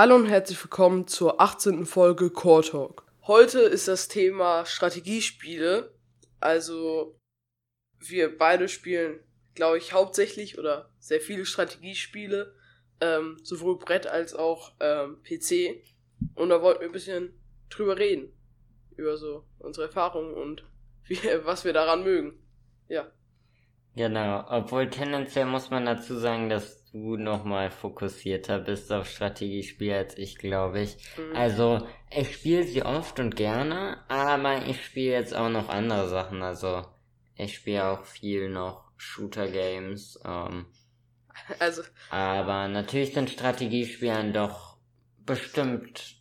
Hallo und herzlich willkommen zur 18. Folge Core Talk. Heute ist das Thema Strategiespiele. Also, wir beide spielen, glaube ich, hauptsächlich oder sehr viele Strategiespiele, ähm, sowohl Brett als auch ähm, PC. Und da wollten wir ein bisschen drüber reden. Über so unsere Erfahrungen und wie, was wir daran mögen. Ja. Genau, obwohl tendenziell muss man dazu sagen, dass du nochmal fokussierter bist auf Strategiespiele als ich, glaube ich. Mhm. Also, ich spiele sie oft und gerne, aber ich spiele jetzt auch noch andere Sachen. Also, ich spiele auch viel noch Shooter-Games. Ähm, also. Aber natürlich sind Strategiespiele doch bestimmt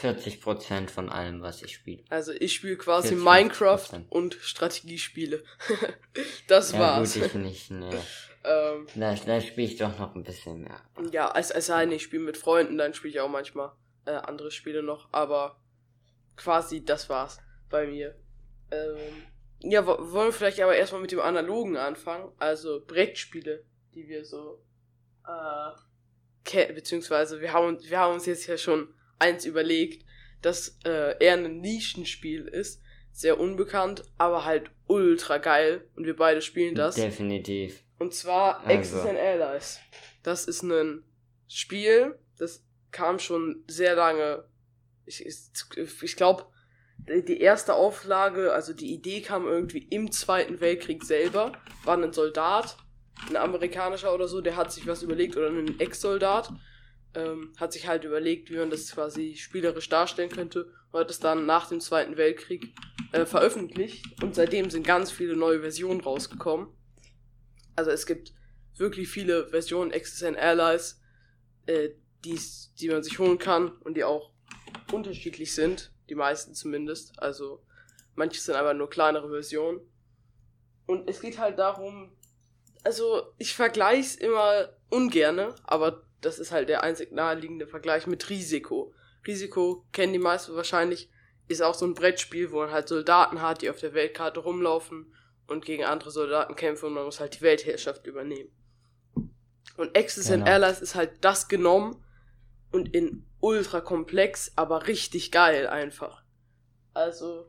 40% von allem, was ich spiele. Also ich spiele quasi Minecraft und Strategiespiele. das ja, war's. Gut, ich nicht, ne. Ähm, da, da spiele ich doch noch ein bisschen mehr. Ja, als, als sei ich spiele mit Freunden, dann spiele ich auch manchmal äh, andere Spiele noch, aber quasi das war's bei mir. Ähm, ja, wollen wir vielleicht aber erstmal mit dem Analogen anfangen, also Brettspiele, die wir so, äh, beziehungsweise wir haben, wir haben uns jetzt ja schon eins überlegt, das äh, eher ein Nischenspiel ist, sehr unbekannt, aber halt ultra geil und wir beide spielen das. Definitiv. Und zwar also. Axis and Allies. Das ist ein Spiel, das kam schon sehr lange. Ich, ich, glaube, die erste Auflage, also die Idee kam irgendwie im Zweiten Weltkrieg selber. War ein Soldat, ein amerikanischer oder so, der hat sich was überlegt, oder ein Ex-Soldat, ähm, hat sich halt überlegt, wie man das quasi spielerisch darstellen könnte und hat es dann nach dem Zweiten Weltkrieg äh, veröffentlicht. Und seitdem sind ganz viele neue Versionen rausgekommen. Also es gibt wirklich viele Versionen XSN Allies, äh, die's, die man sich holen kann und die auch unterschiedlich sind, die meisten zumindest. Also manche sind aber nur kleinere Versionen. Und es geht halt darum, also ich vergleiche es immer ungerne, aber das ist halt der einzig naheliegende Vergleich mit Risiko. Risiko kennen die meisten wahrscheinlich, ist auch so ein Brettspiel, wo man halt Soldaten hat, die auf der Weltkarte rumlaufen und gegen andere Soldaten kämpfen und man muss halt die Weltherrschaft übernehmen. Und Axis genau. and Allies ist halt das genommen und in ultra komplex, aber richtig geil einfach. Also,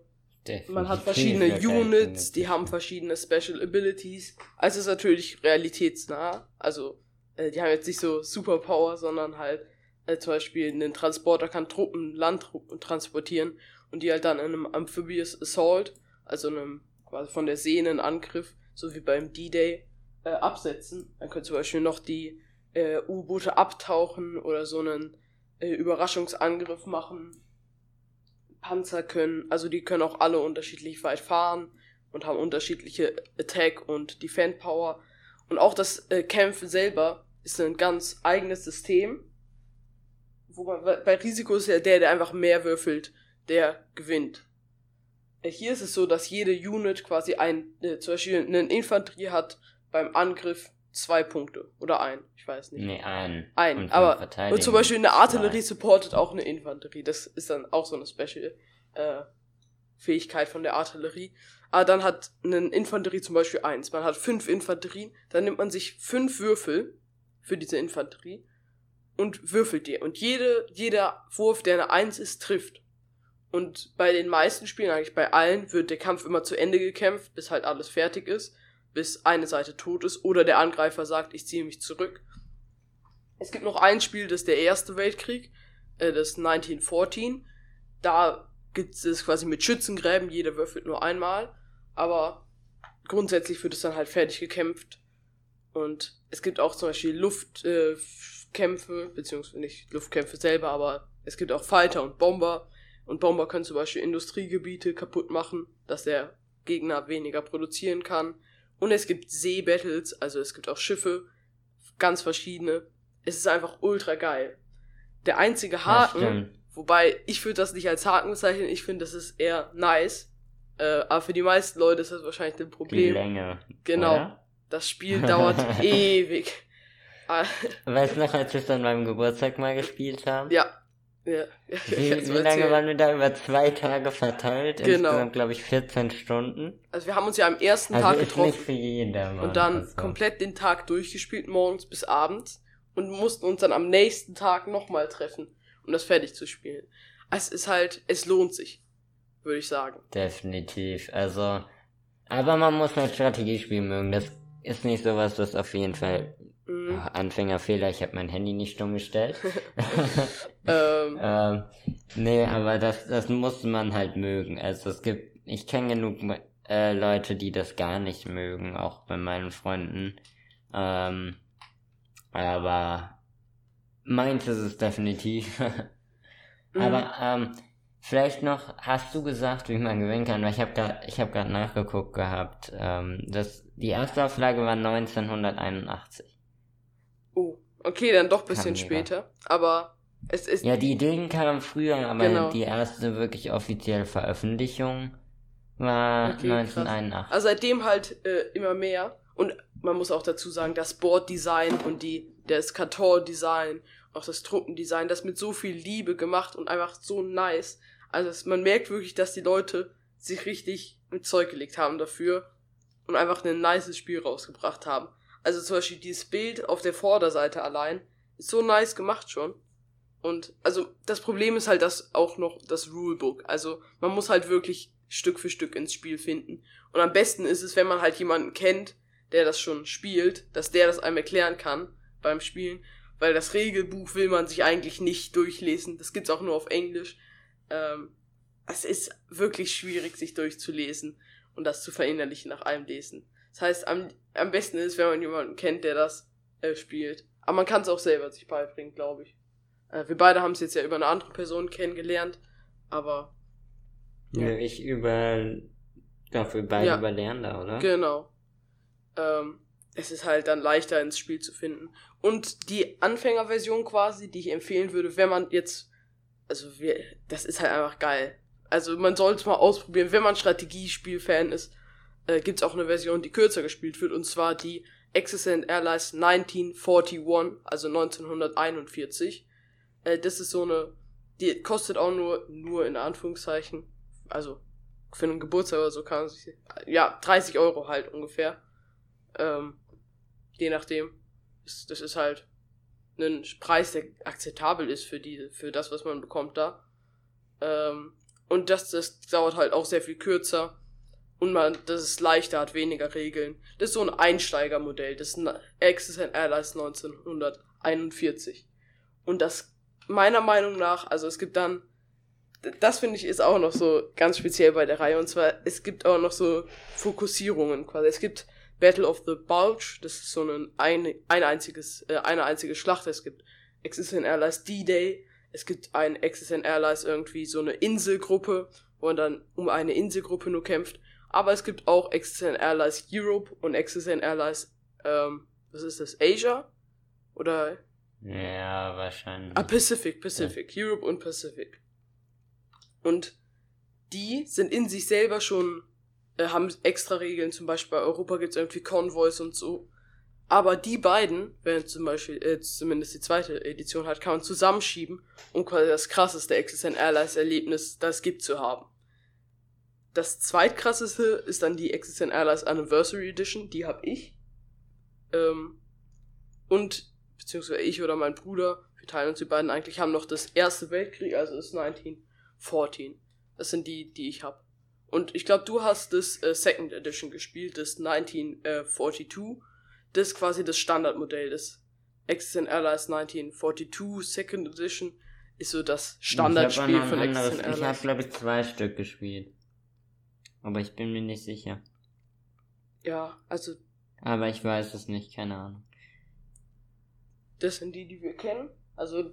Definitiv. man hat verschiedene Units, die haben verschiedene Special Abilities. Also ist natürlich realitätsnah. Also, äh, die haben jetzt nicht so Superpower, sondern halt äh, zum Beispiel ein Transporter kann Truppen, Landtruppen transportieren und die halt dann in einem Amphibious Assault, also einem quasi von der See einen Angriff, so wie beim D-Day, äh, absetzen. Dann können zum Beispiel noch die äh, U-Boote abtauchen oder so einen äh, Überraschungsangriff machen. Panzer können, also die können auch alle unterschiedlich weit fahren und haben unterschiedliche Attack und Defend Power. Und auch das äh, Kämpfen selber ist ein ganz eigenes System. Wo man, bei Risiko ist ja der, der einfach mehr würfelt, der gewinnt. Hier ist es so, dass jede Unit quasi ein, äh, zum Beispiel eine Infanterie hat beim Angriff zwei Punkte. Oder ein, ich weiß nicht. Nee, ein. Ein, und aber und zum Beispiel eine Artillerie zwei. supportet auch eine Infanterie. Das ist dann auch so eine Special äh, Fähigkeit von der Artillerie. Aber dann hat eine Infanterie zum Beispiel eins. Man hat fünf Infanterien, dann nimmt man sich fünf Würfel für diese Infanterie und würfelt die. Und jede, jeder Wurf, der eine Eins ist, trifft. Und bei den meisten Spielen, eigentlich bei allen, wird der Kampf immer zu Ende gekämpft, bis halt alles fertig ist, bis eine Seite tot ist oder der Angreifer sagt, ich ziehe mich zurück. Es gibt noch ein Spiel, das ist der Erste Weltkrieg, äh, das 1914. Da gibt es quasi mit Schützengräben, jeder würfelt nur einmal, aber grundsätzlich wird es dann halt fertig gekämpft. Und es gibt auch zum Beispiel Luftkämpfe, äh, beziehungsweise nicht Luftkämpfe selber, aber es gibt auch Fighter und Bomber und Bomber können zum Beispiel Industriegebiete kaputt machen, dass der Gegner weniger produzieren kann. Und es gibt Seebattles, also es gibt auch Schiffe, ganz verschiedene. Es ist einfach ultra geil. Der einzige Haken, wobei ich würde das nicht als Haken bezeichnen, ich finde, das ist eher nice. Äh, aber für die meisten Leute ist das wahrscheinlich ein Problem. Die Länge. Genau. Oder? Das Spiel dauert ewig. weißt du noch, als wir es an meinem Geburtstag mal gespielt haben? Ja, ja. Wie, wie lange waren wir da? Über zwei Tage verteilt? Genau. Insgesamt, glaube ich, 14 Stunden. Also wir haben uns ja am ersten also Tag getroffen. Nicht für jeden, und dann komplend den Tag durchgespielt, morgens bis abends. und mussten uns dann am nächsten Tag nochmal treffen, um das fertig zu spielen. Es ist halt, es lohnt sich, würde ich sagen. Definitiv. Also, aber man muss halt Strategiespiel mögen. Das ist nicht sowas, das auf jeden Fall Mhm. Oh, Anfängerfehler, ich habe mein Handy nicht stumm gestellt. ähm. ähm, nee, aber das, das muss man halt mögen. Also es gibt, ich kenne genug äh, Leute, die das gar nicht mögen, auch bei meinen Freunden. Ähm, aber meins ist es definitiv. mhm. Aber ähm, vielleicht noch, hast du gesagt, wie man gewinnen kann? Weil ich habe gerade, ich habe gerade nachgeguckt gehabt. Ähm, das, die erste Auflage war 1981. Oh, okay, dann doch ein bisschen später. Aber es ist. Ja, die Ideen kamen früher, aber genau. die erste wirklich offizielle Veröffentlichung war okay, 1981. Krass. Also seitdem halt äh, immer mehr. Und man muss auch dazu sagen, das Board-Design und die, das Karton-Design, auch das Truppendesign, das mit so viel Liebe gemacht und einfach so nice. Also es, man merkt wirklich, dass die Leute sich richtig mit Zeug gelegt haben dafür und einfach ein nices Spiel rausgebracht haben. Also zum Beispiel dieses Bild auf der Vorderseite allein ist so nice gemacht schon. Und also das Problem ist halt das auch noch das Rulebook. Also man muss halt wirklich Stück für Stück ins Spiel finden. Und am besten ist es, wenn man halt jemanden kennt, der das schon spielt, dass der das einem erklären kann beim Spielen. Weil das Regelbuch will man sich eigentlich nicht durchlesen. Das gibt's auch nur auf Englisch. Ähm, es ist wirklich schwierig, sich durchzulesen und das zu verinnerlichen nach einem Lesen. Das heißt, am, am besten ist, wenn man jemanden kennt, der das äh, spielt. Aber man kann es auch selber sich beibringen, glaube ich. Äh, wir beide haben es jetzt ja über eine andere Person kennengelernt, aber. Ja, ja ich über. Dafür beide ja, über Lerner, oder? Genau. Ähm, es ist halt dann leichter ins Spiel zu finden. Und die Anfängerversion quasi, die ich empfehlen würde, wenn man jetzt. Also, wir, das ist halt einfach geil. Also, man sollte es mal ausprobieren, wenn man Strategiespiel-Fan ist äh, gibt es auch eine Version, die kürzer gespielt wird, und zwar die and Airlines 1941, also 1941. Äh, das ist so eine, die kostet auch nur, nur in Anführungszeichen, also für einen Geburtstag oder so kann man sich, ja, 30 Euro halt ungefähr. Ähm, je nachdem. Das, das ist halt ein Preis, der akzeptabel ist für die, für das, was man bekommt da. Ähm, und das, das dauert halt auch sehr viel kürzer und man, das ist leichter, hat weniger Regeln. Das ist so ein Einsteigermodell. Das ist ein and Allies 1941. Und das, meiner Meinung nach, also es gibt dann, das finde ich ist auch noch so ganz speziell bei der Reihe. Und zwar, es gibt auch noch so Fokussierungen quasi. Es gibt Battle of the Bulge, das ist so ein, ein, ein einziges, äh, eine einzige Schlacht. Es gibt and Allies D-Day. Es gibt ein and Allies irgendwie so eine Inselgruppe, wo man dann um eine Inselgruppe nur kämpft. Aber es gibt auch XSN Airlines Europe und XSN Airlines, ähm, was ist das, Asia? Oder? Ja, wahrscheinlich. Ah, Pacific, Pacific. Ja. Europe und Pacific. Und die sind in sich selber schon, äh, haben extra Regeln. Zum Beispiel bei Europa gibt es irgendwie Convoys und so. Aber die beiden, wenn zum Beispiel äh, zumindest die zweite Edition hat, kann man zusammenschieben, um quasi das krasseste XSN Airlines Erlebnis, das es gibt, zu haben. Das zweitkrasseste ist dann die Existent Airlines Anniversary Edition, die habe ich. Ähm, und, beziehungsweise ich oder mein Bruder, wir teilen uns die beiden eigentlich, haben noch das Erste Weltkrieg, also das 1914. Das sind die, die ich habe. Und ich glaube, du hast das äh, Second Edition gespielt, das 1942. Das ist quasi das Standardmodell des Existent Airlines 1942 Second Edition. Ist so das Standardspiel von Existent Airlines. Ich habe, glaube ich, zwei Stück gespielt. Aber ich bin mir nicht sicher. Ja, also. Aber ich weiß es nicht, keine Ahnung. Das sind die, die wir kennen. Also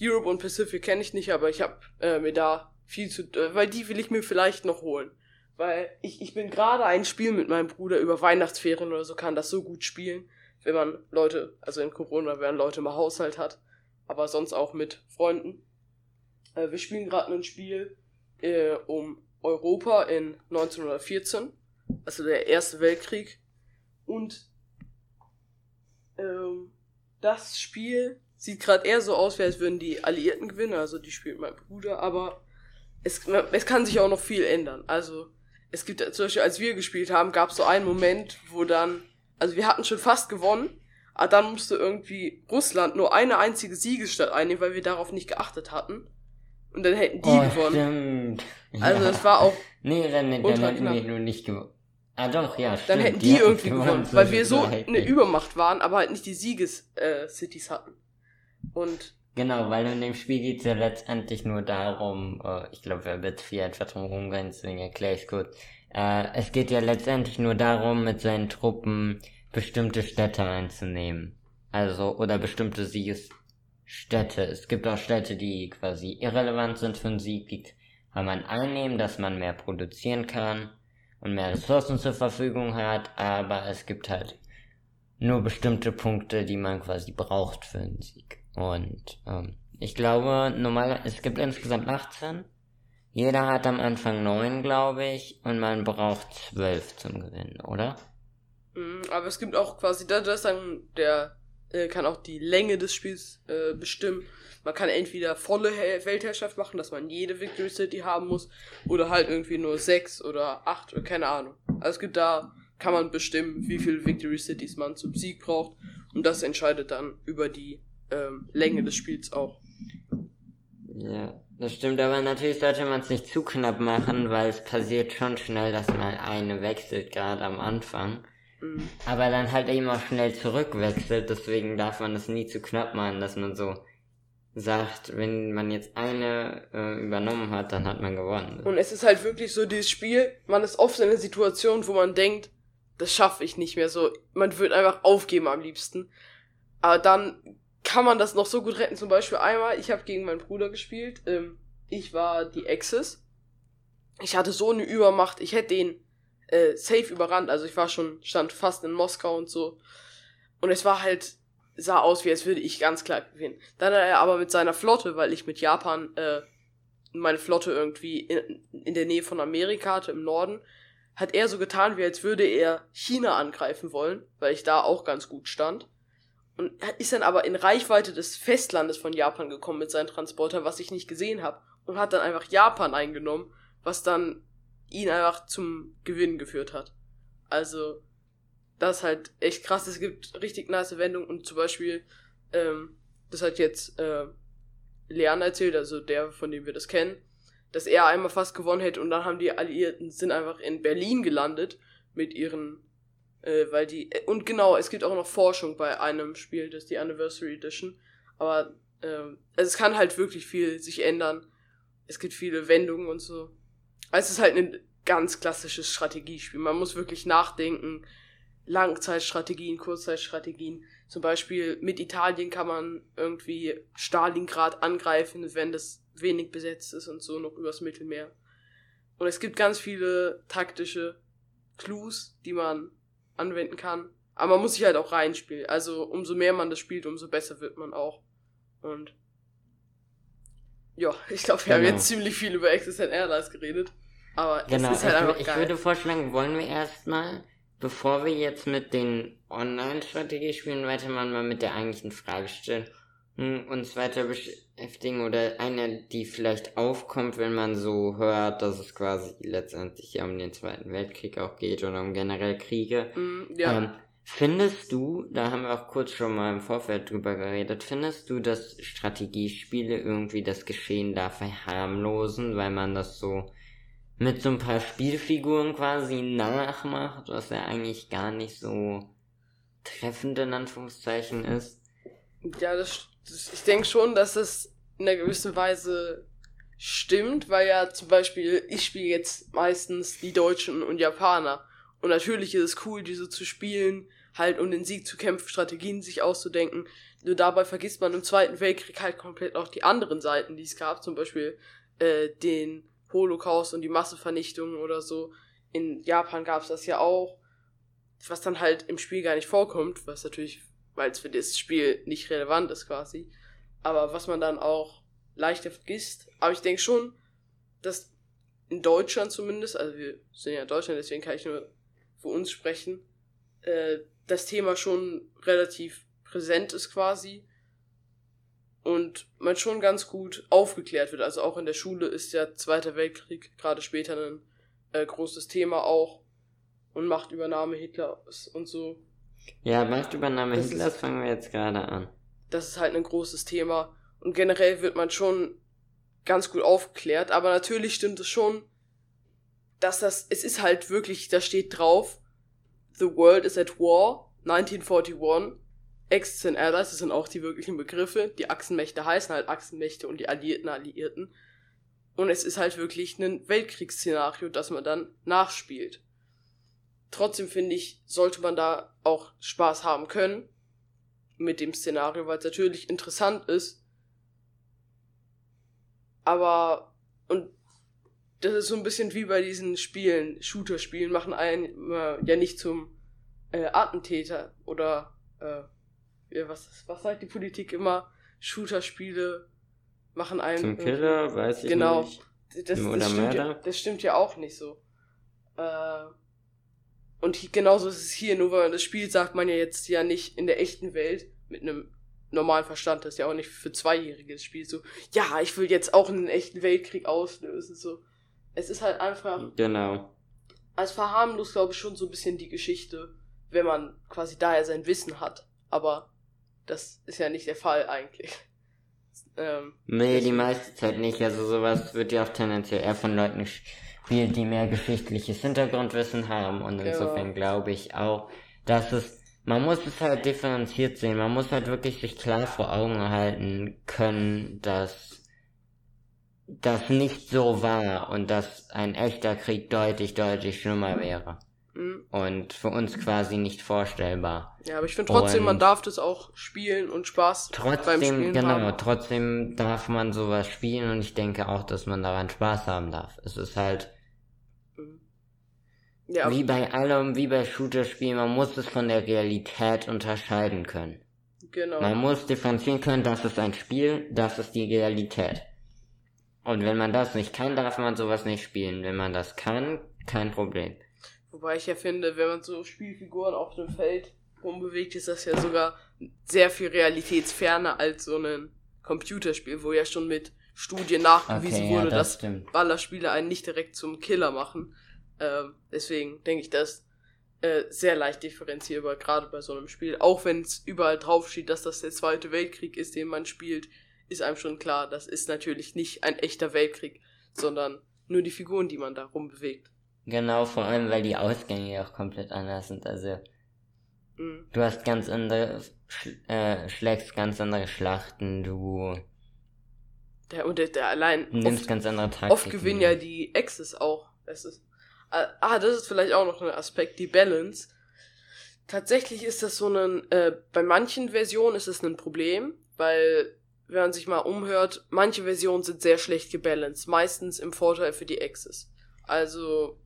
Europe und Pacific kenne ich nicht, aber ich habe äh, mir da viel zu, äh, weil die will ich mir vielleicht noch holen, weil ich ich bin gerade ein Spiel mit meinem Bruder über Weihnachtsferien oder so kann das so gut spielen, wenn man Leute, also in Corona, wenn man Leute mal Haushalt hat, aber sonst auch mit Freunden. Äh, wir spielen gerade ein Spiel äh, um Europa in 1914, also der Erste Weltkrieg. Und ähm, das Spiel sieht gerade eher so aus, als würden die Alliierten gewinnen, also die spielt mein Bruder, aber es, es kann sich auch noch viel ändern. Also es gibt zum Beispiel, als wir gespielt haben, gab es so einen Moment, wo dann, also wir hatten schon fast gewonnen, Aber dann musste irgendwie Russland nur eine einzige Siegesstadt einnehmen, weil wir darauf nicht geachtet hatten. Und dann hätten die oh, gewonnen. Stimmt. Also das war auch. Nee, dann, dann hätten wir nur nicht gewonnen. Ah doch, ja, stimmt. Dann hätten die, die irgendwie gewonnen, weil wir so eine Übermacht waren, aber halt nicht die Sieges-Cities äh, hatten. Und Genau, weil in dem Spiel geht es ja letztendlich nur darum, äh, ich glaube, wer wird viel etwas drum rumgehen, deswegen erkläre ich kurz. Äh, es geht ja letztendlich nur darum, mit seinen Truppen bestimmte Städte einzunehmen. Also, oder bestimmte Siegesstädte. Es gibt auch Städte, die quasi irrelevant sind für einen Sieg, die kann man einnehmen, dass man mehr produzieren kann und mehr Ressourcen zur Verfügung hat, aber es gibt halt nur bestimmte Punkte, die man quasi braucht für einen Sieg. Und ähm, ich glaube, normal, es gibt insgesamt 18. Jeder hat am Anfang 9, glaube ich, und man braucht 12 zum Gewinnen, oder? Mhm, aber es gibt auch quasi, das ist dann, der äh, kann auch die Länge des Spiels äh, bestimmen. Man kann entweder volle Weltherrschaft machen, dass man jede Victory City haben muss, oder halt irgendwie nur 6 oder 8 oder keine Ahnung. Also es gibt da, kann man bestimmen, wie viele Victory Cities man zum Sieg braucht. Und das entscheidet dann über die ähm, Länge des Spiels auch. Ja, das stimmt, aber natürlich sollte man es nicht zu knapp machen, weil es passiert schon schnell, dass man eine wechselt, gerade am Anfang. Mhm. Aber dann halt auch schnell zurückwechselt, deswegen darf man es nie zu knapp machen, dass man so sagt, wenn man jetzt eine äh, übernommen hat, dann hat man gewonnen. Und es ist halt wirklich so, dieses Spiel, man ist oft in einer Situation, wo man denkt, das schaffe ich nicht mehr so. Man wird einfach aufgeben am liebsten. Aber dann kann man das noch so gut retten. Zum Beispiel einmal, ich habe gegen meinen Bruder gespielt. Ähm, ich war die Axis. Ich hatte so eine Übermacht. Ich hätte den äh, safe überrannt. Also ich war schon, stand fast in Moskau und so. Und es war halt, sah aus, wie als würde ich ganz klar gewinnen. Dann hat er aber mit seiner Flotte, weil ich mit Japan äh, meine Flotte irgendwie in, in der Nähe von Amerika hatte, im Norden, hat er so getan, wie als würde er China angreifen wollen, weil ich da auch ganz gut stand und ist dann aber in Reichweite des Festlandes von Japan gekommen mit seinem Transporter, was ich nicht gesehen habe und hat dann einfach Japan eingenommen, was dann ihn einfach zum Gewinn geführt hat. Also das ist halt echt krass. Es gibt richtig nice Wendungen und zum Beispiel ähm, das hat jetzt äh, Leon erzählt, also der, von dem wir das kennen, dass er einmal fast gewonnen hätte und dann haben die Alliierten sind einfach in Berlin gelandet mit ihren äh, weil die. Äh, und genau, es gibt auch noch Forschung bei einem Spiel, das ist die Anniversary Edition. Aber ähm, also es kann halt wirklich viel sich ändern. Es gibt viele Wendungen und so. Also es ist halt ein ganz klassisches Strategiespiel. Man muss wirklich nachdenken. Langzeitstrategien, Kurzzeitstrategien. Zum Beispiel mit Italien kann man irgendwie Stalingrad angreifen, wenn das wenig besetzt ist und so noch übers Mittelmeer. Und es gibt ganz viele taktische Clues, die man anwenden kann. Aber man muss sich halt auch reinspielen. Also umso mehr man das spielt, umso besser wird man auch. Und ja, ich glaube, wir genau. haben jetzt ziemlich viel über Existent Airlines geredet. Aber genau, es ist halt einfach ich, geil. Ich würde vorschlagen, wollen wir erstmal, bevor wir jetzt mit den Online-Strategiespielen weitermachen, mal mit der eigentlichen Frage stellen, uns weiter beschäftigen oder eine, die vielleicht aufkommt, wenn man so hört, dass es quasi letztendlich ja um den Zweiten Weltkrieg auch geht oder um generell Kriege. Mm, ja. Ähm, findest du, da haben wir auch kurz schon mal im Vorfeld drüber geredet, findest du, dass Strategiespiele irgendwie das Geschehen da verharmlosen, weil man das so mit so ein paar Spielfiguren quasi nachmacht, was ja eigentlich gar nicht so treffend in Anführungszeichen ist? Ja, das ich denke schon, dass es in einer gewissen Weise stimmt, weil ja zum Beispiel, ich spiele jetzt meistens die Deutschen und Japaner. Und natürlich ist es cool, diese zu spielen, halt um den Sieg zu kämpfen, Strategien sich auszudenken. Nur dabei vergisst man im Zweiten Weltkrieg halt komplett auch die anderen Seiten, die es gab, zum Beispiel äh, den Holocaust und die Massenvernichtung oder so. In Japan gab es das ja auch, was dann halt im Spiel gar nicht vorkommt, was natürlich weil es für das Spiel nicht relevant ist quasi. Aber was man dann auch leichter vergisst. Aber ich denke schon, dass in Deutschland zumindest, also wir sind ja in Deutschland, deswegen kann ich nur für uns sprechen, äh, das Thema schon relativ präsent ist quasi und man schon ganz gut aufgeklärt wird. Also auch in der Schule ist der Zweite Weltkrieg gerade später ein äh, großes Thema auch und Machtübernahme Hitlers und so Ja, Machtübernahme das Hitlers ist, fangen wir jetzt gerade an. Das ist halt ein großes Thema. Und generell wird man schon ganz gut aufgeklärt. Aber natürlich stimmt es schon, dass das, es ist halt wirklich, da steht drauf, The World is at War, 1941, Axis and Allies, das sind auch die wirklichen Begriffe. Die Achsenmächte heißen halt Achsenmächte und die Alliierten Alliierten. Und es ist halt wirklich ein Weltkriegsszenario, das man dann nachspielt. Trotzdem finde ich, sollte man da auch Spaß haben können mit dem Szenario, weil es natürlich interessant ist. Aber, und das ist so ein bisschen wie bei diesen Spielen, Shooter-Spielen, machen einen äh, ja nicht zum äh, Attentäter oder äh, was, was sagt die Politik immer? Shooter-Spiele machen einen. Zum Killer, weiß ich genau, nicht. Genau. Das, das, stimmt ja, das stimmt ja auch nicht so. Äh, und hier, genauso ist es hier, nur weil man das spielt, sagt man ja jetzt ja nicht in der echten Welt mit einem normalen Verstand, das ist ja auch nicht für Zweijähriges Spiel so, ja, ich will jetzt auch einen echten Weltkrieg auslösen, so. Es ist halt einfach. Genau. Als verharmlos, glaube ich, schon so ein bisschen die Geschichte, wenn man quasi daher sein Wissen hat. Aber das ist ja nicht der Fall eigentlich. Ähm, nee, die meiste Zeit nicht. Also sowas wird ja auch tendenziell eher von Leuten gespielt, die mehr geschichtliches Hintergrundwissen haben. Und genau. insofern glaube ich auch, dass es, man muss es halt differenziert sehen. Man muss halt wirklich sich klar vor Augen halten können, dass das nicht so war und dass ein echter Krieg deutlich, deutlich schlimmer wäre. Mhm. Und für uns quasi nicht vorstellbar. Ja, aber ich finde trotzdem, und man darf das auch spielen und Spaß trotzdem, beim Spielen genau, haben. trotzdem darf man sowas spielen und ich denke auch, dass man daran Spaß haben darf. Es ist halt mhm. ja, wie bei allem, wie bei Shooter-Spielen, man muss es von der Realität unterscheiden können. Genau. Man muss differenzieren können, das ist ein Spiel, das ist die Realität. Und wenn man das nicht kann, darf man sowas nicht spielen. Wenn man das kann, kein Problem. Wobei ich ja finde, wenn man so Spielfiguren auf dem Feld rumbewegt, ist das ja sogar sehr viel realitätsferner als so ein Computerspiel, wo ja schon mit Studien nachgewiesen okay, wurde, ja, das dass Ballerspiele einen nicht direkt zum Killer machen. Ähm, deswegen denke ich das äh, sehr leicht differenzierbar, gerade bei so einem Spiel. Auch wenn es überall draufsteht, dass das der Zweite Weltkrieg ist, den man spielt, ist einem schon klar, das ist natürlich nicht ein echter Weltkrieg, sondern nur die Figuren, die man da rumbewegt. Genau, vor allem, weil die Ausgänge auch komplett anders sind. Also, mhm. du hast ganz andere, äh, schlägst ganz andere Schlachten, du. Der, und der, der allein. Nimmst oft, ganz andere Taktiken. Oft gewinnen ja die Axis auch. Das ist, ah, ah, das ist vielleicht auch noch ein Aspekt, die Balance. Tatsächlich ist das so ein, äh, bei manchen Versionen ist es ein Problem, weil, wenn man sich mal umhört, manche Versionen sind sehr schlecht gebalanced. Meistens im Vorteil für die Axis. Also,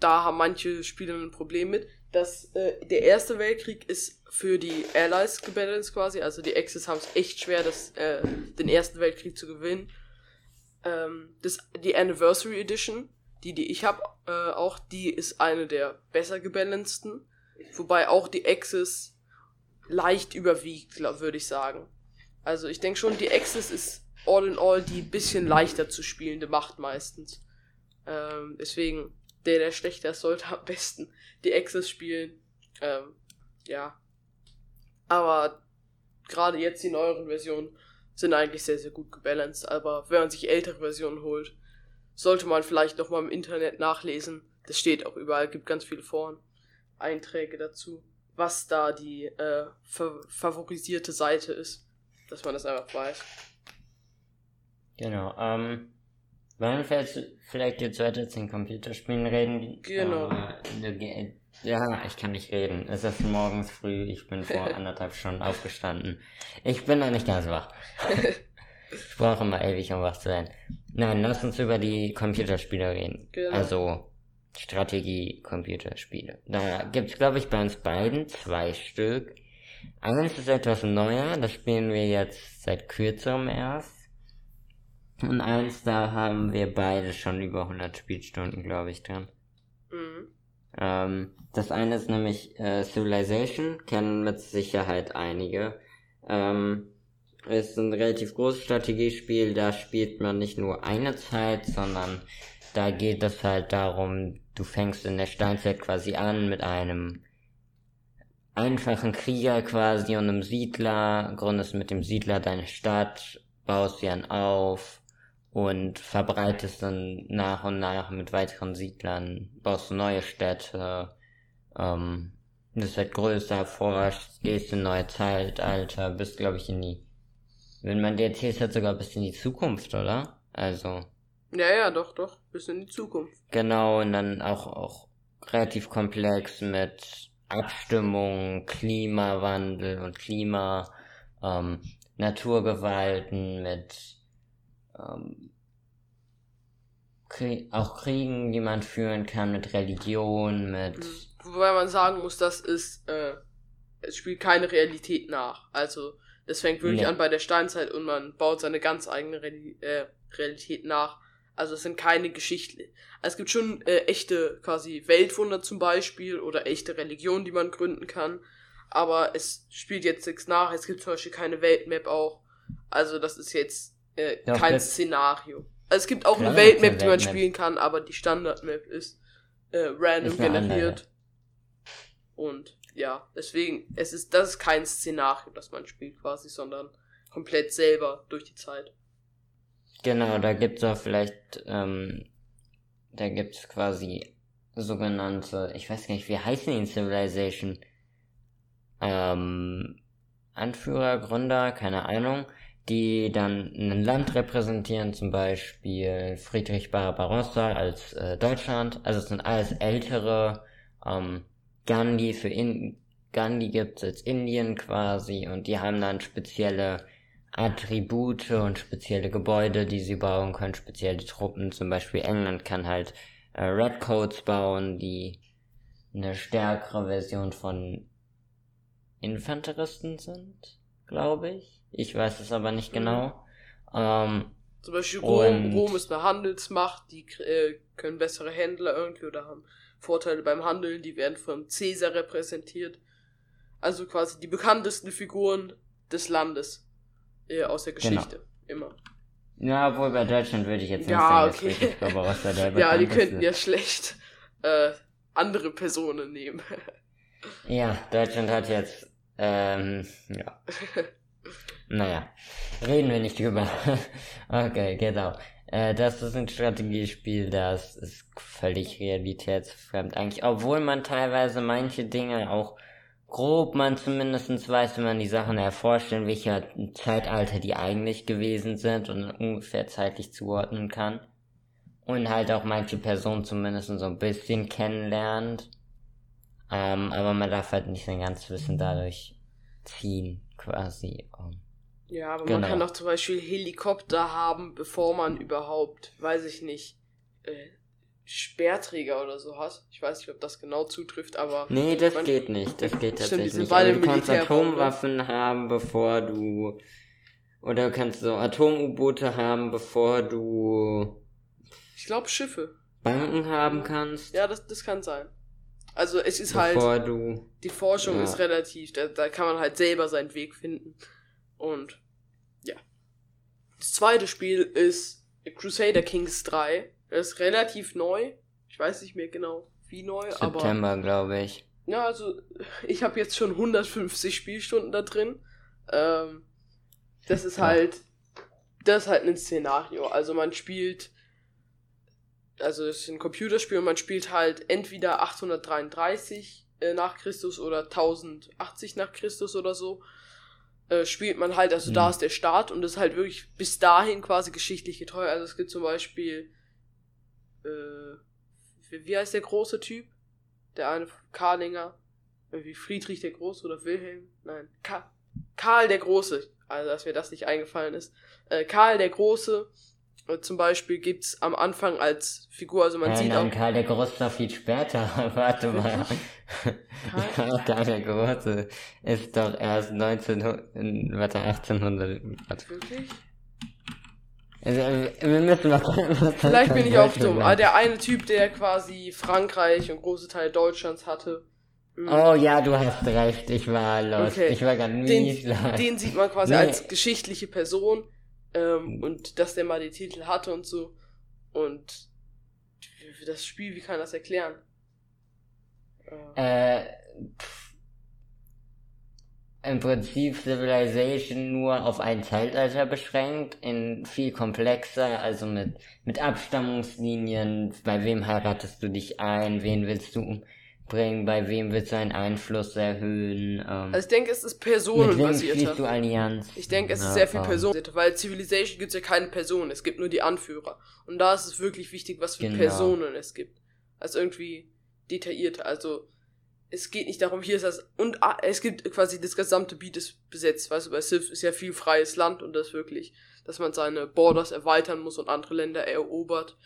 da haben manche Spieler ein Problem mit. dass äh, der Erste Weltkrieg ist für die Allies gebalanced quasi. Also die Axis haben es echt schwer, das, äh, den Ersten Weltkrieg zu gewinnen. Ähm, das, die Anniversary Edition, die, die ich habe, äh, auch, die ist eine der besser gebalanceden. Wobei auch die Axis leicht überwiegt, würde ich sagen. Also ich denke schon, die Axis ist all in all die bisschen leichter zu spielende Macht meistens. Ähm, deswegen der, der schlechter sollte am besten die Access spielen. Ähm, ja. Aber gerade jetzt die neueren Versionen sind eigentlich sehr, sehr gut gebalanced. Aber wenn man sich ältere Versionen holt, sollte man vielleicht noch mal im Internet nachlesen. Das steht auch überall, gibt ganz viele Foren, Einträge dazu, was da die äh, fa favorisierte Seite ist, dass man das einfach weiß. Genau. Ähm, wollen wir vielleicht jetzt weiter zu den Computerspielen reden? Genau. Äh, ja, ich kann nicht reden. Es ist morgens früh, ich bin vor anderthalb Stunden aufgestanden. Ich bin noch nicht ganz wach. ich brauche immer ewig, um wach zu sein. Nein, lass uns über die Computerspiele reden. Genau. Also Strategie-Computerspiele. Da gibt's, glaube ich, bei uns beiden zwei Stück. Eines ist etwas neuer, das spielen wir jetzt seit kürzerem erst. Und eins, da haben wir beide schon über 100 Spielstunden, glaube ich, dran. Mhm. Ähm, das eine ist nämlich äh, Civilization, kennen mit Sicherheit einige. Ähm, ist ein relativ großes Strategiespiel, da spielt man nicht nur eine Zeit, sondern da geht es halt darum, du fängst in der Steinzeit quasi an mit einem einfachen Krieger quasi und einem Siedler, gründest mit dem Siedler deine Stadt, baust sie dann auf und verbreitest dann nach und nach mit weiteren Siedlern, baust neue Städte, ähm, das wird größer, forscht, gehst in neue Zeitalter, bist glaube ich in die, wenn man dir erzählt hat, sogar bis in die Zukunft, oder? Also. Ja, ja, doch, doch, bis in die Zukunft. Genau, und dann auch, auch relativ komplex mit Abstimmung, Klimawandel und Klima, ähm, Naturgewalten, mit ähm, Krie auch Kriegen, die man führen kann, mit Religion, mit. Mhm. Wobei man sagen muss, das ist, äh, es spielt keine Realität nach. Also, das fängt wirklich nee. an bei der Steinzeit und man baut seine ganz eigene Reali äh, Realität nach. Also es sind keine Geschichten. Also es gibt schon äh, echte quasi Weltwunder zum Beispiel oder echte Religionen, die man gründen kann. Aber es spielt jetzt nichts nach. Es gibt zum Beispiel keine Weltmap auch. Also das ist jetzt äh, ja, kein Szenario. Also es gibt auch eine Weltmap, die man spielen kann, aber die Standardmap ist äh, random ist generiert. Und ja, deswegen, es ist, das ist kein Szenario, das man spielt quasi, sondern komplett selber durch die Zeit. Genau, da gibt's auch vielleicht, ähm, da gibt's quasi sogenannte, ich weiß gar nicht, wie heißen die in Civilization? Ähm, Anführer, Gründer, keine Ahnung, die dann ein Land repräsentieren, zum Beispiel Friedrich Barbarossa als äh, Deutschland. Also es sind alles ältere, ähm, Gandhi für in Gandhi gibt's als Indien quasi und die haben dann spezielle Attribute und spezielle Gebäude, die sie bauen können, spezielle Truppen. Zum Beispiel England kann halt äh, Redcoats bauen, die eine stärkere Version von Infanteristen sind, glaube ich. Ich weiß es aber nicht genau. Mhm. Ähm, Zum Beispiel Rom, Rom ist eine Handelsmacht, die äh, können bessere Händler irgendwie oder haben Vorteile beim Handeln, die werden von Caesar repräsentiert. Also quasi die bekanntesten Figuren des Landes äh, aus der genau. Geschichte. Genau. Immer. Ja, obwohl bei Deutschland würde ich jetzt nicht ja, sagen, okay. dass Barbarossa der Ja, die könnten ja schlecht äh, andere Personen nehmen. ja, Deutschland hat jetzt, ähm, ja. naja, reden wir nicht drüber. okay, genau. Äh, das ist ein Strategiespiel, das ist völlig realitätsfremd eigentlich, obwohl man teilweise manche Dinge auch grob man zumindest weiß, wenn man die Sachen erforscht, in welcher Zeitalter die eigentlich gewesen sind und ungefähr zeitlich zuordnen kann. Und halt auch manche Personen zumindest so ein bisschen kennenlernt. Ähm, aber man darf halt nicht sein ganzes Wissen dadurch ziehen, quasi. Ja, aber genau. man kann auch zum Beispiel Helikopter haben, bevor man überhaupt, weiß ich nicht, äh, Sperrträger oder so hat. Ich weiß nicht, ob das genau zutrifft, aber. Nee, das geht nicht. Das geht tatsächlich nicht. Also du kannst Atomwaffen haben, bevor du. Oder kannst du Atom-U-Boote haben, bevor du. Ich glaube Schiffe. Banken haben kannst. Ja, das, das kann sein. Also es ist halt bevor halt. Du, die Forschung ja. ist relativ. Da, da kann man halt selber seinen Weg finden. Und ja. Das zweite Spiel ist Crusader Kings 3. Das ist relativ neu. Ich weiß nicht mehr genau, wie neu, September, aber. September, glaube ich. Ja, also ich habe jetzt schon 150 Spielstunden da drin. Ähm, das ist halt. Das ist halt ein Szenario. Also man spielt. Also es ist ein Computerspiel und man spielt halt entweder 833 äh, nach Christus oder 1080 nach Christus oder so. Äh, spielt man halt, also mhm. da ist der Start und das ist halt wirklich bis dahin quasi geschichtlich getreu. Also es gibt zum Beispiel äh, wie, heißt der große Typ? Der eine Karlinger. Irgendwie Friedrich der Große oder Wilhelm? Nein. Ka Karl der Große. Also, dass mir das nicht eingefallen ist. Äh, Karl der Große. Äh, zum Beispiel gibt's am Anfang als Figur, also man nein, sieht nein, auch. Karl der Große noch viel später. Warte mal. Karl der Große ist doch erst 1900, warte, 1800. Warte. Wirklich? Also, wir müssen was, Vielleicht bin ich auch dumm. Aber der eine Typ, der quasi Frankreich und große Teile Deutschlands hatte. Hm. Oh ja, du hast recht, ich war los. Okay. Ich war ganz mies den, los. Den sieht man quasi nee. als geschichtliche Person. Ähm, und dass der mal die Titel hatte und so. Und das Spiel, wie kann das erklären? Äh, im Prinzip Civilization nur auf ein Zeitalter beschränkt, in viel komplexer, also mit, mit Abstammungslinien, bei wem heiratest du dich ein, wen willst du umbringen, bei wem willst du einen Einfluss erhöhen. Ähm, also ich denke, es ist personenbasierter. du Allianz? Ich denke, es ist sehr viel personenbasierter, weil Civilization gibt es ja keine Personen, es gibt nur die Anführer. Und da ist es wirklich wichtig, was für genau. Personen es gibt. Also irgendwie detaillierter, also es geht nicht darum, hier ist das, und ah, es gibt quasi das gesamte Beat ist besetzt, weißt du, bei Civ ist ja viel freies Land und das wirklich, dass man seine Borders erweitern muss und andere Länder erobert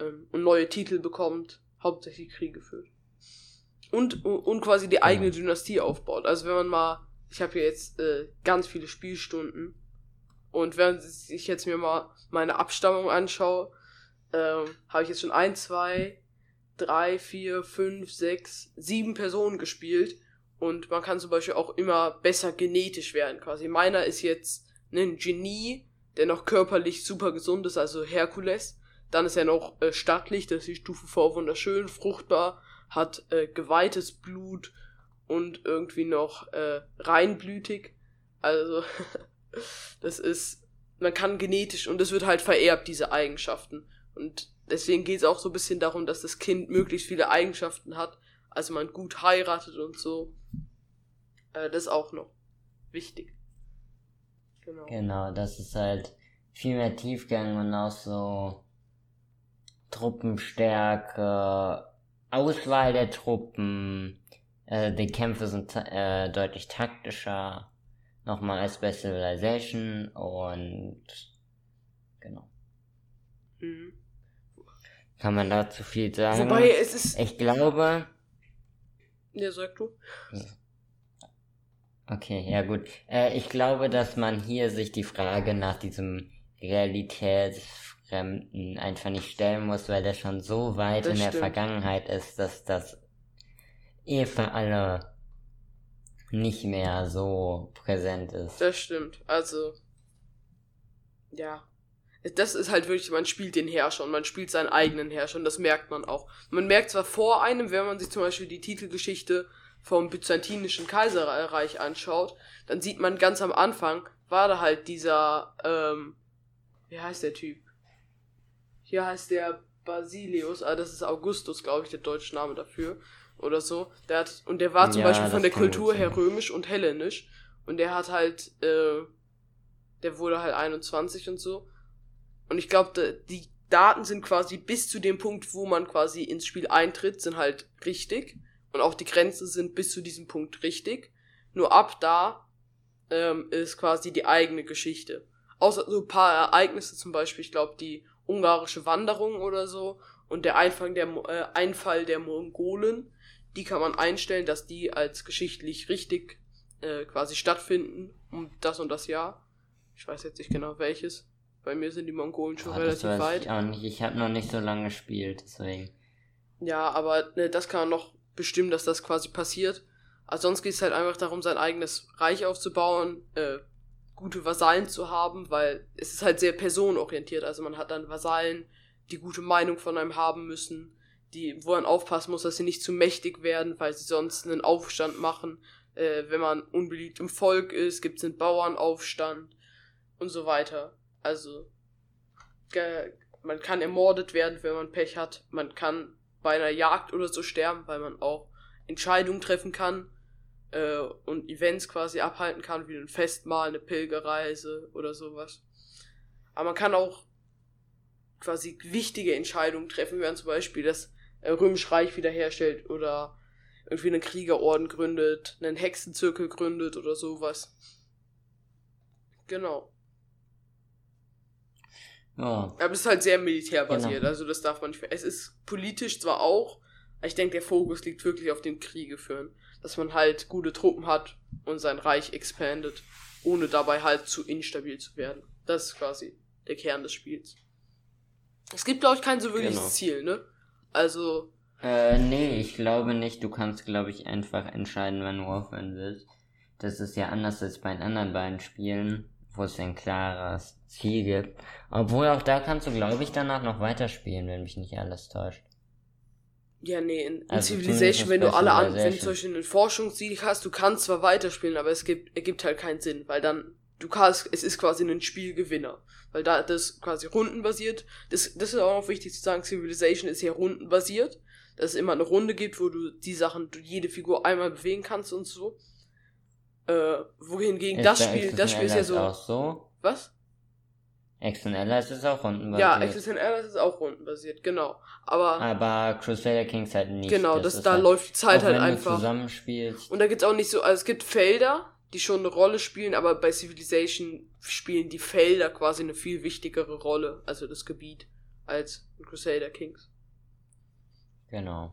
ähm, und neue Titel bekommt, hauptsächlich Kriege führt. Und, und quasi die eigene Dynastie aufbaut. Also wenn man mal, ich habe hier jetzt äh, ganz viele Spielstunden und wenn ich jetzt mir mal meine Abstammung anschaue, ähm, habe ich jetzt schon ein, zwei, drei, vier, fünf, sechs, sieben Personen gespielt und man kann zum Beispiel auch immer besser genetisch werden quasi. Meiner ist jetzt ein Genie, der noch körperlich super gesund ist, also Herkules. Dann ist er noch äh, stattlich, das ist die Stufe V wunderschön, fruchtbar, hat äh, geweihtes Blut und irgendwie noch äh, reinblütig. Also das ist, man kann genetisch und es wird halt vererbt, diese Eigenschaften. Und deswegen geht es auch so ein bisschen darum, dass das Kind möglichst viele Eigenschaften hat, also man gut heiratet und so. Äh, das ist auch noch wichtig. Genau. Genau, das ist halt viel mehr Tiefgang und auch so Truppenstärke, Auswahl der Truppen, äh, die Kämpfe sind äh, deutlich taktischer, nochmal als bei Civilization und genau. Mhm. Kann man dazu viel sagen? Wobei, es ist. Ich glaube. Ja, sag du. Okay, ja gut. Äh, ich glaube, dass man hier sich die Frage nach diesem Realitätsfremden einfach nicht stellen muss, weil das schon so weit das in stimmt. der Vergangenheit ist, dass das eh für alle nicht mehr so präsent ist. Das stimmt. Also, ja, das ist halt wirklich, man spielt den Herrscher und man spielt seinen eigenen Herrscher und das merkt man auch. Man merkt zwar vor einem, wenn man sich zum Beispiel die Titelgeschichte vom byzantinischen Kaiserreich anschaut, dann sieht man ganz am Anfang, war da halt dieser, ähm, wie heißt der Typ? Hier heißt der Basilius, ah, das ist Augustus, glaube ich, der deutsche Name dafür. Oder so. Der hat, und der war zum ja, Beispiel von der Kultur her römisch und hellenisch. Und der hat halt, äh, der wurde halt 21 und so. Und ich glaube, die Daten sind quasi bis zu dem Punkt, wo man quasi ins Spiel eintritt, sind halt richtig. Und auch die Grenzen sind bis zu diesem Punkt richtig. Nur ab da ähm, ist quasi die eigene Geschichte. Außer so ein paar Ereignisse, zum Beispiel, ich glaube, die ungarische Wanderung oder so und der Einfall der, äh, Einfall der Mongolen, die kann man einstellen, dass die als geschichtlich richtig äh, quasi stattfinden um das und das Jahr. Ich weiß jetzt nicht genau welches. Bei mir sind die Mongolen schon oh, relativ das weiß weit. Ich auch nicht. Ich habe noch nicht so lange gespielt, deswegen. Ja, aber ne, das kann man noch bestimmen, dass das quasi passiert. Also sonst geht es halt einfach darum, sein eigenes Reich aufzubauen, äh, gute Vasallen zu haben, weil es ist halt sehr personenorientiert. Also man hat dann Vasallen, die gute Meinung von einem haben müssen, die, wo man aufpassen muss, dass sie nicht zu mächtig werden, weil sie sonst einen Aufstand machen. Äh, wenn man unbeliebt im Volk ist, gibt es einen Bauernaufstand und so weiter. Also, man kann ermordet werden, wenn man Pech hat. Man kann bei einer Jagd oder so sterben, weil man auch Entscheidungen treffen kann äh, und Events quasi abhalten kann, wie ein Festmahl, eine Pilgerreise oder sowas. Aber man kann auch quasi wichtige Entscheidungen treffen, wenn man zum Beispiel das äh, Römische Reich wiederherstellt oder irgendwie einen Kriegerorden gründet, einen Hexenzirkel gründet oder sowas. Genau. Ja. Aber es ist halt sehr militärbasiert, genau. also das darf man nicht. Es ist politisch zwar auch, aber ich denke, der Fokus liegt wirklich auf dem Kriege führen. Dass man halt gute Truppen hat und sein Reich expandet, ohne dabei halt zu instabil zu werden. Das ist quasi der Kern des Spiels. Es gibt, glaube ich, kein so wirkliches genau. Ziel, ne? Also. Äh, nee, ich glaube nicht. Du kannst, glaube ich, einfach entscheiden, wann du aufhören willst. Das ist ja anders als bei den anderen beiden Spielen wo es ein klares Ziel gibt. Obwohl auch da kannst du, glaube ich, danach noch weiterspielen, wenn mich nicht alles täuscht. Ja, nee, in, in also Civilization, wenn du alle an, wenn du zum Beispiel einen Forschungssieg hast, du kannst zwar weiterspielen, aber es gibt, ergibt halt keinen Sinn, weil dann, du kannst, es ist quasi ein Spielgewinner. Weil da das quasi rundenbasiert. Das, das ist auch noch wichtig zu sagen, Civilization ist ja rundenbasiert. Dass es immer eine Runde gibt, wo du die Sachen, du jede Figur einmal bewegen kannst und so. Äh, wohingegen das Spiel, das Spiel ist ja so. Auch so? Was? Exxon Allies ist auch rundenbasiert. Ja, Exxon Allies ist auch rundenbasiert, genau. Aber. Aber Crusader Kings halt nicht. Genau, das, das da halt, läuft die Zeit halt einfach. zusammenspielst. Und da gibt's auch nicht so, also es gibt Felder, die schon eine Rolle spielen, aber bei Civilization spielen die Felder quasi eine viel wichtigere Rolle, also das Gebiet, als in Crusader Kings. Genau.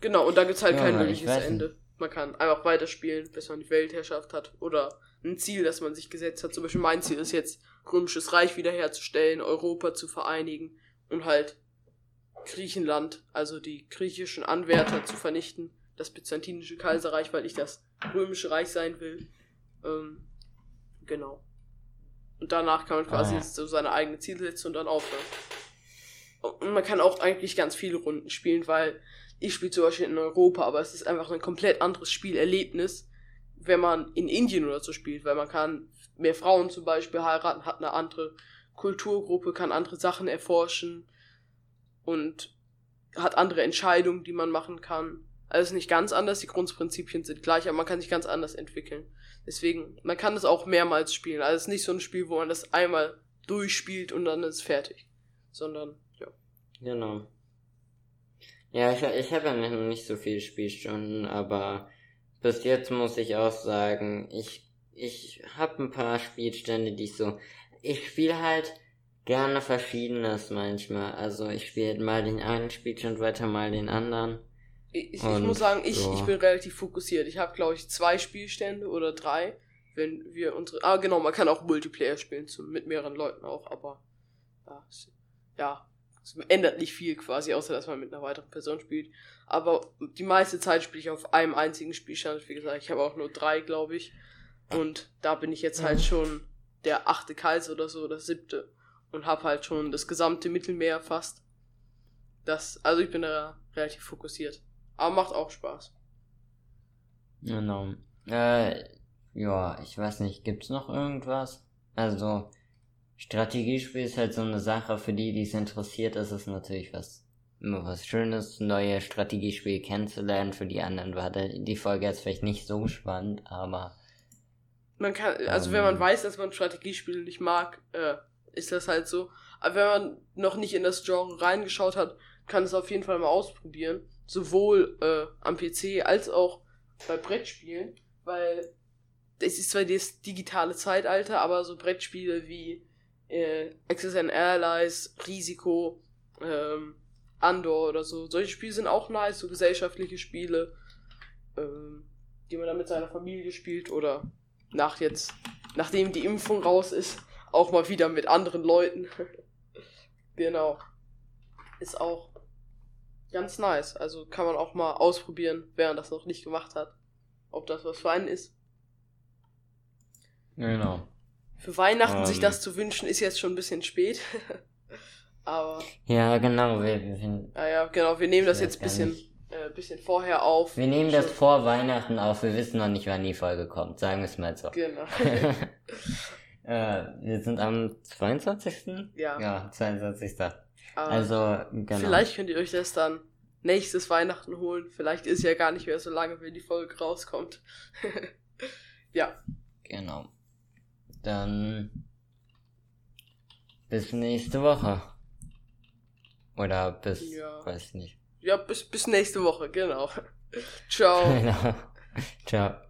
Genau, und da gibt's halt ja, kein wirkliches Ende. Man kann einfach weiterspielen, bis man die Weltherrschaft hat. Oder ein Ziel, das man sich gesetzt hat. Zum Beispiel mein Ziel ist jetzt, Römisches Reich wiederherzustellen, Europa zu vereinigen und halt Griechenland, also die griechischen Anwärter zu vernichten, das byzantinische Kaiserreich, weil ich das römische Reich sein will. Ähm, genau. Und danach kann man quasi ah. so seine eigenen Ziele setzen und dann aufhören. Und man kann auch eigentlich ganz viele Runden spielen, weil ich spiele zum Beispiel in Europa, aber es ist einfach ein komplett anderes Spielerlebnis, wenn man in Indien oder so spielt, weil man kann mehr Frauen zum Beispiel heiraten, hat eine andere Kulturgruppe, kann andere Sachen erforschen und hat andere Entscheidungen, die man machen kann. Also nicht ganz anders, die Grundprinzipien sind gleich, aber man kann sich ganz anders entwickeln. Deswegen, man kann das auch mehrmals spielen. Also es ist nicht so ein Spiel, wo man das einmal durchspielt und dann ist fertig. Sondern, ja. Genau. Ja, ich, ich habe ja noch nicht so viele Spielstunden, aber bis jetzt muss ich auch sagen, ich, ich habe ein paar Spielstände, die ich so, ich spiele halt gerne Verschiedenes manchmal. Also ich spiele mal den einen Spielstand weiter, mal den anderen. Ich, ich muss sagen, ich, so. ich bin relativ fokussiert. Ich habe, glaube ich, zwei Spielstände oder drei. Wenn wir unsere. Ah, genau, man kann auch Multiplayer spielen, zu, mit mehreren Leuten auch, aber. Ja, ja, es ändert nicht viel quasi, außer dass man mit einer weiteren Person spielt. Aber die meiste Zeit spiele ich auf einem einzigen Spielstand. Wie gesagt, ich habe auch nur drei, glaube ich. Und da bin ich jetzt halt mhm. schon der achte Kaiser oder so, oder siebte. Und habe halt schon das gesamte Mittelmeer fast. Das, also ich bin da relativ fokussiert. Aber macht auch Spaß. Genau. Äh, ja, ich weiß nicht, gibt's noch irgendwas? Also, Strategiespiel ist halt so eine Sache, für die, die es interessiert, ist es natürlich was, immer was Schönes, neue Strategiespiele kennenzulernen. Für die anderen war die Folge jetzt vielleicht nicht so spannend, aber. Man kann, also ähm, wenn man weiß, dass man Strategiespiele nicht mag, äh, ist das halt so. Aber wenn man noch nicht in das Genre reingeschaut hat, kann es auf jeden Fall mal ausprobieren. Sowohl äh, am PC als auch bei Brettspielen, weil es ist zwar das digitale Zeitalter, aber so Brettspiele wie äh, and Allies, Risiko, ähm, Andor oder so. Solche Spiele sind auch nice, so gesellschaftliche Spiele, ähm, die man dann mit seiner Familie spielt oder nach jetzt, nachdem die Impfung raus ist, auch mal wieder mit anderen Leuten. genau. Ist auch ganz nice. Also kann man auch mal ausprobieren, wer das noch nicht gemacht hat. Ob das was für einen ist. Genau. Für Weihnachten um, sich ähm. das zu wünschen, ist jetzt schon ein bisschen spät. Aber. Ja, genau. Wir, wir, ah ja, genau. Wir nehmen das jetzt ein bisschen, äh, bisschen vorher auf. Wir nehmen das vor Weihnachten auf. Wir wissen noch nicht, wann die Folge kommt. Sagen wir es mal so. Genau. äh, wir sind am 22. Ja. Ja, 22. also, genau. Vielleicht könnt ihr euch das dann nächstes Weihnachten holen. Vielleicht ist ja gar nicht mehr so lange, wenn die Folge rauskommt. ja. Genau. Dann bis nächste Woche. Oder bis, ja. weiß nicht. Ja, bis, bis nächste Woche, genau. Ciao. Genau. Ciao.